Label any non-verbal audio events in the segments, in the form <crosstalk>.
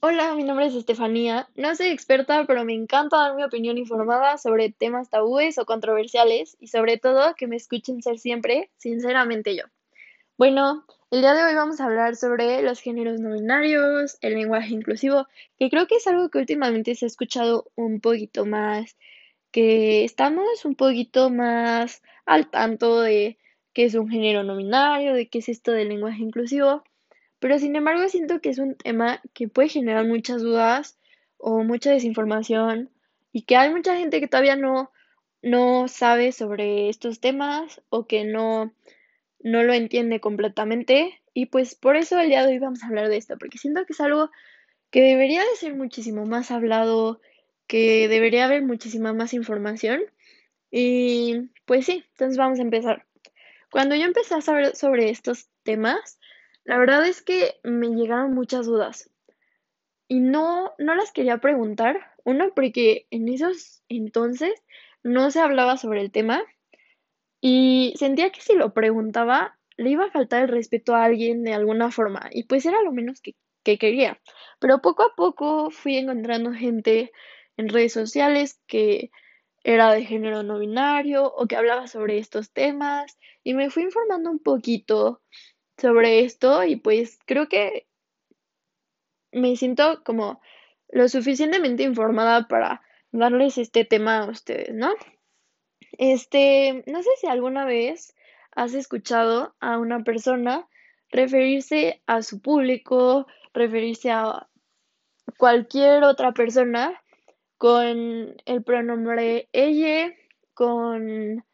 Hola, mi nombre es Estefanía. No soy experta, pero me encanta dar mi opinión informada sobre temas tabúes o controversiales y sobre todo que me escuchen ser siempre, sinceramente yo. Bueno, el día de hoy vamos a hablar sobre los géneros no binarios, el lenguaje inclusivo, que creo que es algo que últimamente se ha escuchado un poquito más, que estamos un poquito más al tanto de qué es un género no binario, de qué es esto del lenguaje inclusivo. Pero sin embargo siento que es un tema que puede generar muchas dudas o mucha desinformación y que hay mucha gente que todavía no, no sabe sobre estos temas o que no, no lo entiende completamente. Y pues por eso el día de hoy vamos a hablar de esto, porque siento que es algo que debería de ser muchísimo más hablado, que debería haber muchísima más información. Y pues sí, entonces vamos a empezar. Cuando yo empecé a saber sobre estos temas, la verdad es que me llegaron muchas dudas y no, no las quería preguntar. Uno, porque en esos entonces no se hablaba sobre el tema y sentía que si lo preguntaba le iba a faltar el respeto a alguien de alguna forma y pues era lo menos que, que quería. Pero poco a poco fui encontrando gente en redes sociales que era de género no binario o que hablaba sobre estos temas y me fui informando un poquito sobre esto y pues creo que me siento como lo suficientemente informada para darles este tema a ustedes, ¿no? Este, no sé si alguna vez has escuchado a una persona referirse a su público, referirse a cualquier otra persona con el pronombre ella, con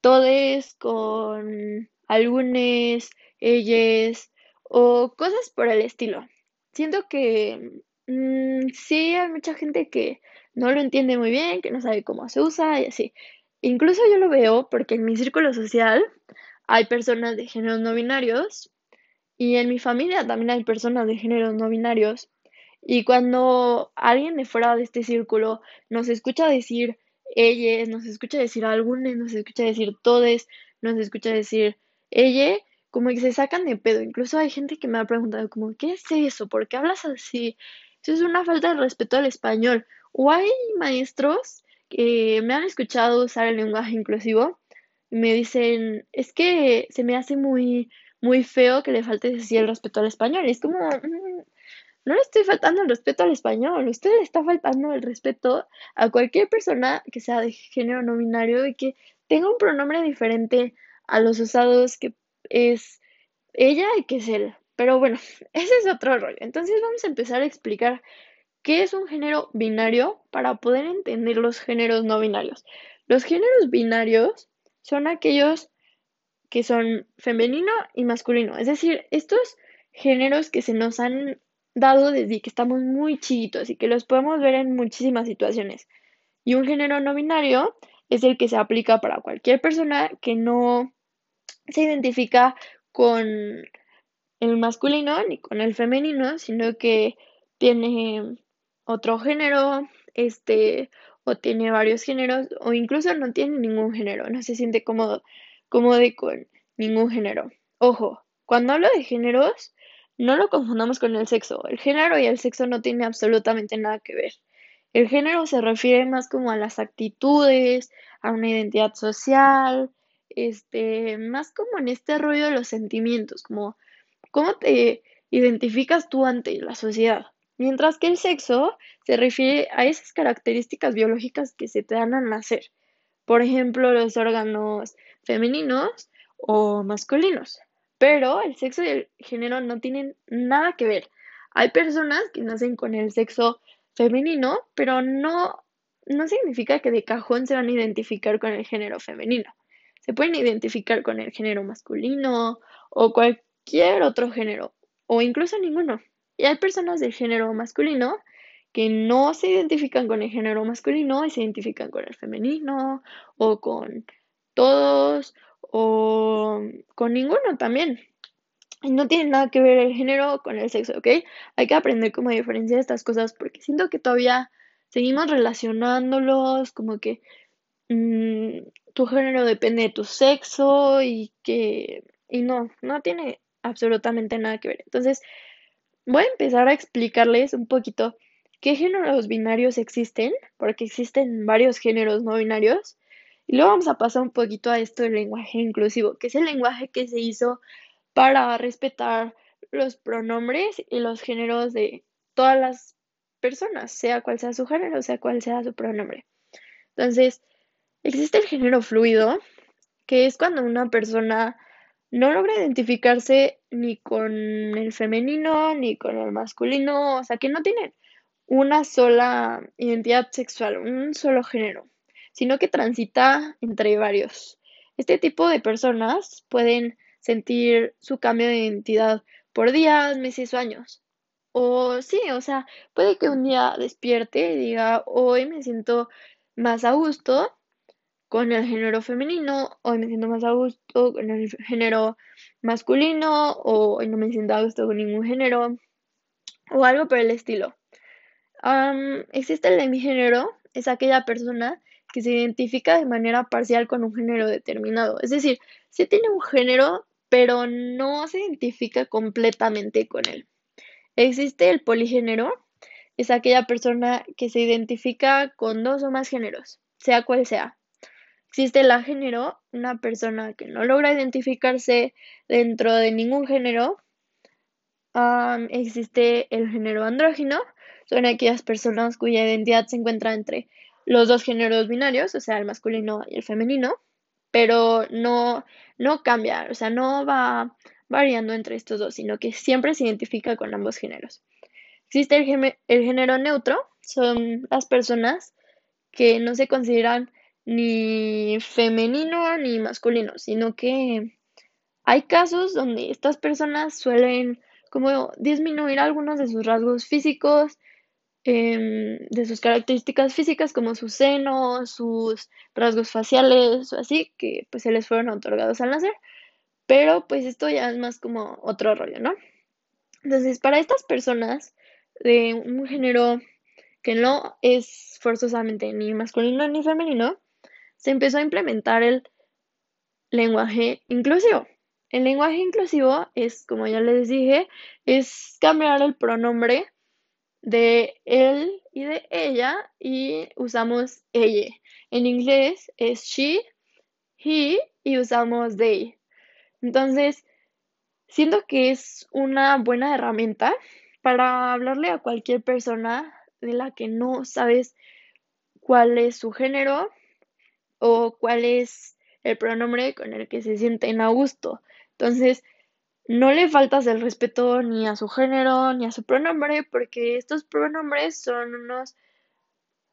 todes, con algunos, ellas o cosas por el estilo. Siento que mm, sí hay mucha gente que no lo entiende muy bien, que no sabe cómo se usa y así. Incluso yo lo veo porque en mi círculo social hay personas de géneros no binarios y en mi familia también hay personas de géneros no binarios. Y cuando alguien de fuera de este círculo nos escucha decir ellas, nos escucha decir algunos, nos escucha decir todes, nos escucha decir ella, como que se sacan de pedo. Incluso hay gente que me ha preguntado como, ¿qué es eso? ¿Por qué hablas así? Eso es una falta de respeto al español. O hay maestros que me han escuchado usar el lenguaje inclusivo y me dicen, es que se me hace muy, muy feo que le falte así el respeto al español. Y es como, mm, no le estoy faltando el respeto al español, usted le está faltando el respeto a cualquier persona que sea de género no binario y que tenga un pronombre diferente a los usados que es ella y que es él. Pero bueno, <laughs> ese es otro rollo. Entonces vamos a empezar a explicar qué es un género binario para poder entender los géneros no binarios. Los géneros binarios son aquellos que son femenino y masculino. Es decir, estos géneros que se nos han dado desde que estamos muy chiquitos y que los podemos ver en muchísimas situaciones. Y un género no binario es el que se aplica para cualquier persona que no se identifica con el masculino ni con el femenino, sino que tiene otro género, este, o tiene varios géneros, o incluso no tiene ningún género, no se siente cómodo, cómodo con ningún género. Ojo, cuando hablo de géneros, no lo confundamos con el sexo. El género y el sexo no tienen absolutamente nada que ver. El género se refiere más como a las actitudes, a una identidad social, este, más como en este rollo de los sentimientos, como cómo te identificas tú ante la sociedad. Mientras que el sexo se refiere a esas características biológicas que se te dan al nacer. Por ejemplo, los órganos femeninos o masculinos. Pero el sexo y el género no tienen nada que ver. Hay personas que nacen con el sexo femenino, pero no, no significa que de cajón se van a identificar con el género femenino se pueden identificar con el género masculino o cualquier otro género o incluso ninguno. Y hay personas del género masculino que no se identifican con el género masculino y se identifican con el femenino o con todos o con ninguno también. Y no tiene nada que ver el género con el sexo, ¿ok? Hay que aprender cómo diferenciar estas cosas porque siento que todavía seguimos relacionándolos como que mm, tu género depende de tu sexo y que y no, no tiene absolutamente nada que ver. Entonces, voy a empezar a explicarles un poquito qué géneros binarios existen, porque existen varios géneros no binarios. Y luego vamos a pasar un poquito a esto del lenguaje inclusivo, que es el lenguaje que se hizo para respetar los pronombres y los géneros de todas las personas, sea cual sea su género, sea cual sea su pronombre. Entonces, existe el género fluido, que es cuando una persona no logra identificarse ni con el femenino ni con el masculino, o sea, que no tienen una sola identidad sexual, un solo género, sino que transita entre varios. Este tipo de personas pueden sentir su cambio de identidad por días, meses o años. O sí, o sea, puede que un día despierte y diga, hoy me siento más a gusto con el género femenino, hoy me siento más a gusto con el género masculino, o no me siento a gusto con ningún género, o algo por el estilo. existe el demigénero, es aquella persona que se identifica de manera parcial con un género determinado. Es decir, sí tiene un género, pero no se identifica completamente con él. Existe el poligénero, es aquella persona que se identifica con dos o más géneros, sea cual sea. Existe el agénero, una persona que no logra identificarse dentro de ningún género. existe el género andrógino, son aquellas personas cuya identidad se encuentra entre los dos géneros binarios, o sea, el masculino y el femenino, pero no, no cambia, o sea, no va variando entre estos dos, sino que siempre se identifica con ambos géneros. Existe el, el género neutro, son las personas que no se consideran ni femenino ni masculino, sino que hay casos donde estas personas suelen como disminuir algunos de sus rasgos físicos, em, de sus características físicas como sus senos, sus rasgos faciales así, que pues se les fueron otorgados al nacer. Pero pues esto ya es más como otro rollo, ¿no? Entonces, para estas personas de un género que no es forzosamente ni masculino ni femenino, se empezó a implementar el lenguaje inclusivo. El lenguaje inclusivo es, como ya les dije, es cambiar el pronombre de él y de ella y usamos ella. En inglés es she, he y usamos they. Entonces, siento que es una buena herramienta para hablarle a cualquier persona de la que no sabes cuál es su género o cuál es el pronombre con el que se sienten a gusto. Entonces, no le faltas el respeto ni a su género ni a su pronombre, porque estos pronombres son unos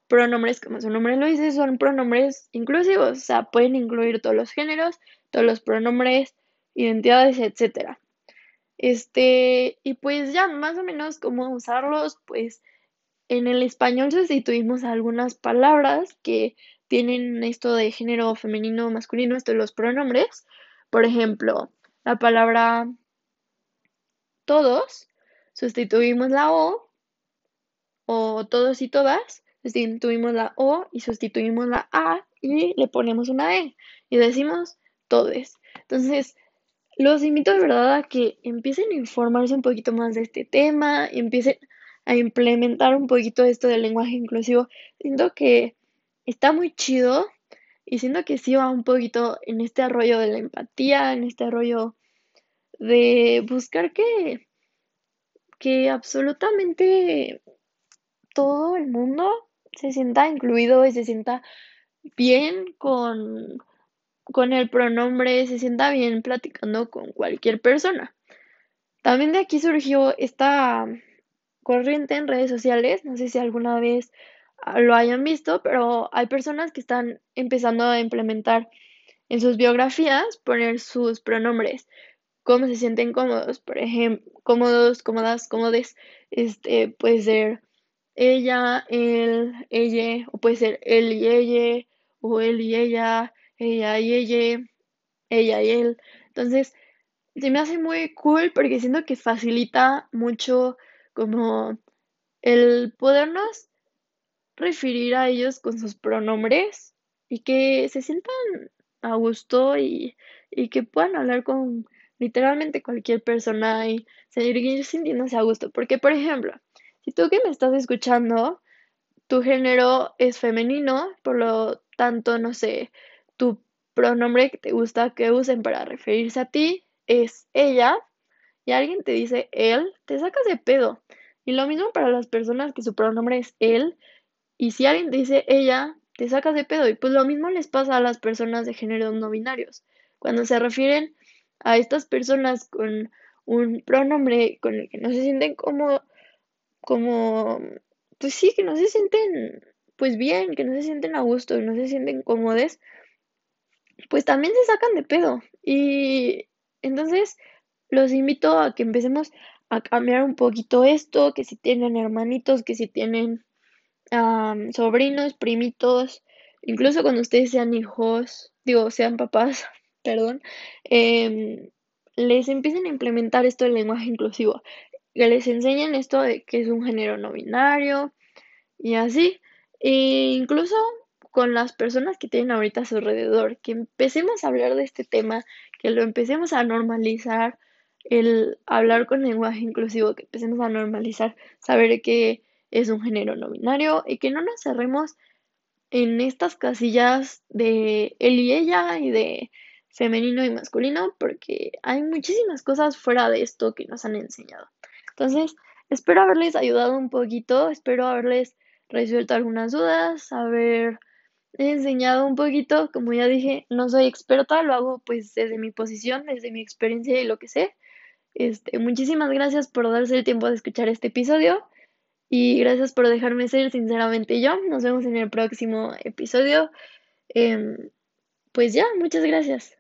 pronombres, como su nombre lo dice, son pronombres inclusivos, o sea, pueden incluir todos los géneros, todos los pronombres, identidades, etcétera. Este, y pues ya más o menos cómo usarlos, pues en el español sustituimos algunas palabras que tienen esto de género femenino, masculino, esto de los pronombres. Por ejemplo, la palabra todos, sustituimos la O, o todos y todas, sustituimos la O y sustituimos la A y le ponemos una E y decimos todes. Entonces, los invito de verdad a que empiecen a informarse un poquito más de este tema, empiecen a implementar un poquito esto del lenguaje inclusivo. Siento que está muy chido y siento que sí va un poquito en este rollo de la empatía, en este rollo de buscar que, que absolutamente todo el mundo se sienta incluido y se sienta bien con con el pronombre se sienta bien platicando con cualquier persona. También de aquí surgió esta corriente en redes sociales, no sé si alguna vez lo hayan visto, pero hay personas que están empezando a implementar en sus biografías poner sus pronombres, cómo se sienten cómodos, por ejemplo, cómodos, cómodas, cómodes, este puede ser ella, él, ella, o puede ser él y ella, o él y ella, ella y ella, ella y él. Entonces, se me hace muy cool porque siento que facilita mucho como el podernos referir a ellos con sus pronombres y que se sientan a gusto y, y que puedan hablar con literalmente cualquier persona y seguir sintiéndose a gusto. Porque, por ejemplo, si tú que me estás escuchando, tu género es femenino, por lo tanto, no sé, tu pronombre que te gusta que usen para referirse a ti es ella, y alguien te dice él, te sacas de pedo. Y lo mismo para las personas que su pronombre es él, y si alguien te dice ella, te sacas de pedo. Y pues lo mismo les pasa a las personas de género no binarios. Cuando se refieren a estas personas con un pronombre con el que no se sienten como, como, pues sí, que no se sienten, pues bien, que no se sienten a gusto, no se sienten cómodos, pues también se sacan de pedo. Y entonces los invito a que empecemos a cambiar un poquito esto, que si tienen hermanitos, que si tienen sobrinos, primitos, incluso cuando ustedes sean hijos, digo, sean papás, <laughs> perdón, em, les empiecen a implementar esto del lenguaje inclusivo, que les enseñen esto de que es un género no binario y así, e incluso con las personas que tienen ahorita a su alrededor, que empecemos a hablar de este tema, que lo empecemos a normalizar, el hablar con lenguaje inclusivo, que empecemos a normalizar, saber que es un género no binario y que no nos cerremos en estas casillas de él y ella y de femenino y masculino porque hay muchísimas cosas fuera de esto que nos han enseñado. Entonces, espero haberles ayudado un poquito, espero haberles resuelto algunas dudas, haber enseñado un poquito, como ya dije, no soy experta, lo hago pues desde mi posición, desde mi experiencia y lo que sé. Este, muchísimas gracias por darse el tiempo de escuchar este episodio. Y gracias por dejarme ser sinceramente yo. Nos vemos en el próximo episodio. Em, pues ya, muchas gracias.